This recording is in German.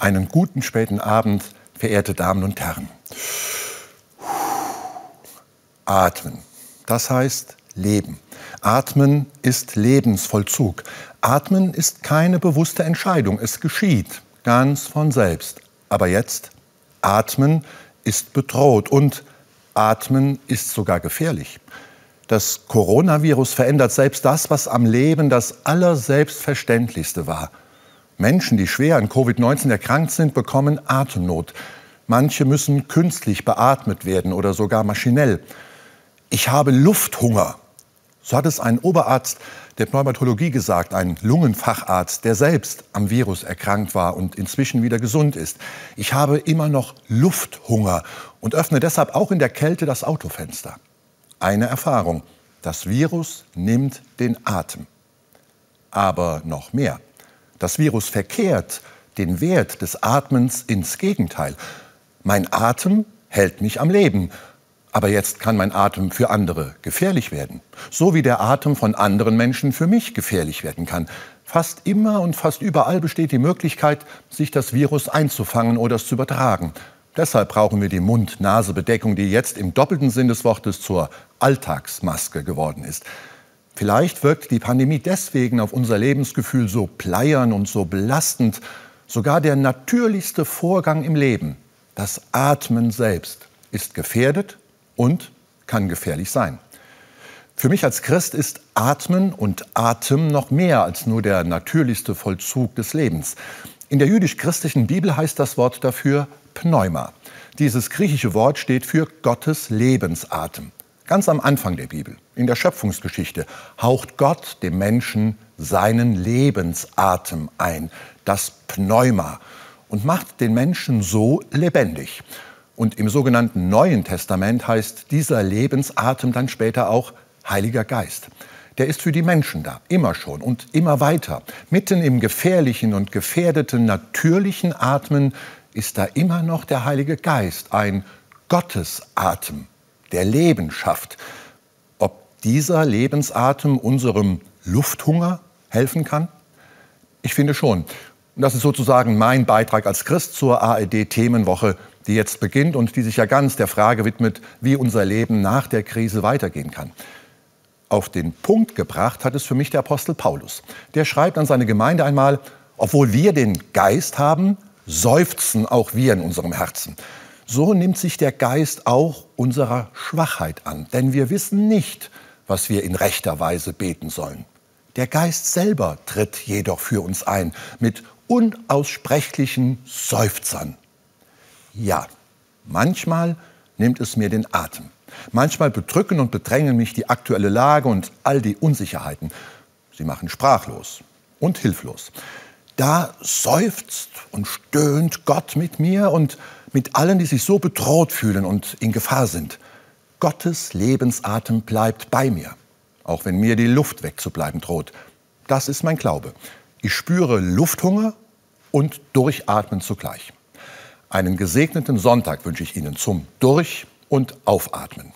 Einen guten späten Abend, verehrte Damen und Herren. Atmen, das heißt Leben. Atmen ist Lebensvollzug. Atmen ist keine bewusste Entscheidung, es geschieht ganz von selbst. Aber jetzt, Atmen ist bedroht und Atmen ist sogar gefährlich. Das Coronavirus verändert selbst das, was am Leben das Allerselbstverständlichste war. Menschen, die schwer an Covid-19 erkrankt sind, bekommen Atemnot. Manche müssen künstlich beatmet werden oder sogar maschinell. Ich habe Lufthunger. So hat es ein Oberarzt der Pneumatologie gesagt, ein Lungenfacharzt, der selbst am Virus erkrankt war und inzwischen wieder gesund ist. Ich habe immer noch Lufthunger und öffne deshalb auch in der Kälte das Autofenster eine Erfahrung. Das Virus nimmt den Atem. Aber noch mehr. Das Virus verkehrt den Wert des Atmens ins Gegenteil. Mein Atem hält mich am Leben. Aber jetzt kann mein Atem für andere gefährlich werden. So wie der Atem von anderen Menschen für mich gefährlich werden kann. Fast immer und fast überall besteht die Möglichkeit, sich das Virus einzufangen oder es zu übertragen. Deshalb brauchen wir die Mund-Nase-Bedeckung, die jetzt im doppelten Sinn des Wortes zur Alltagsmaske geworden ist. Vielleicht wirkt die Pandemie deswegen auf unser Lebensgefühl so pleiern und so belastend. Sogar der natürlichste Vorgang im Leben, das Atmen selbst, ist gefährdet und kann gefährlich sein. Für mich als Christ ist Atmen und Atem noch mehr als nur der natürlichste Vollzug des Lebens. In der jüdisch-christlichen Bibel heißt das Wort dafür Pneuma. Dieses griechische Wort steht für Gottes Lebensatem. Ganz am Anfang der Bibel, in der Schöpfungsgeschichte, haucht Gott dem Menschen seinen Lebensatem ein, das Pneuma, und macht den Menschen so lebendig. Und im sogenannten Neuen Testament heißt dieser Lebensatem dann später auch Heiliger Geist. Der ist für die Menschen da, immer schon und immer weiter. Mitten im gefährlichen und gefährdeten natürlichen Atmen ist da immer noch der Heilige Geist, ein Gottesatem, der Leben schafft. Dieser Lebensatem unserem Lufthunger helfen kann? Ich finde schon. das ist sozusagen mein Beitrag als Christ zur ARD-Themenwoche, die jetzt beginnt und die sich ja ganz der Frage widmet, wie unser Leben nach der Krise weitergehen kann. Auf den Punkt gebracht hat es für mich der Apostel Paulus. Der schreibt an seine Gemeinde einmal, obwohl wir den Geist haben, seufzen auch wir in unserem Herzen. So nimmt sich der Geist auch unserer Schwachheit an, denn wir wissen nicht, was wir in rechter Weise beten sollen. Der Geist selber tritt jedoch für uns ein mit unaussprechlichen Seufzern. Ja, manchmal nimmt es mir den Atem. Manchmal bedrücken und bedrängen mich die aktuelle Lage und all die Unsicherheiten. Sie machen sprachlos und hilflos da seufzt und stöhnt Gott mit mir und mit allen, die sich so bedroht fühlen und in Gefahr sind. Gottes Lebensatem bleibt bei mir, auch wenn mir die Luft wegzubleiben droht. Das ist mein Glaube. Ich spüre Lufthunger und Durchatmen zugleich. Einen gesegneten Sonntag wünsche ich Ihnen zum Durch- und Aufatmen.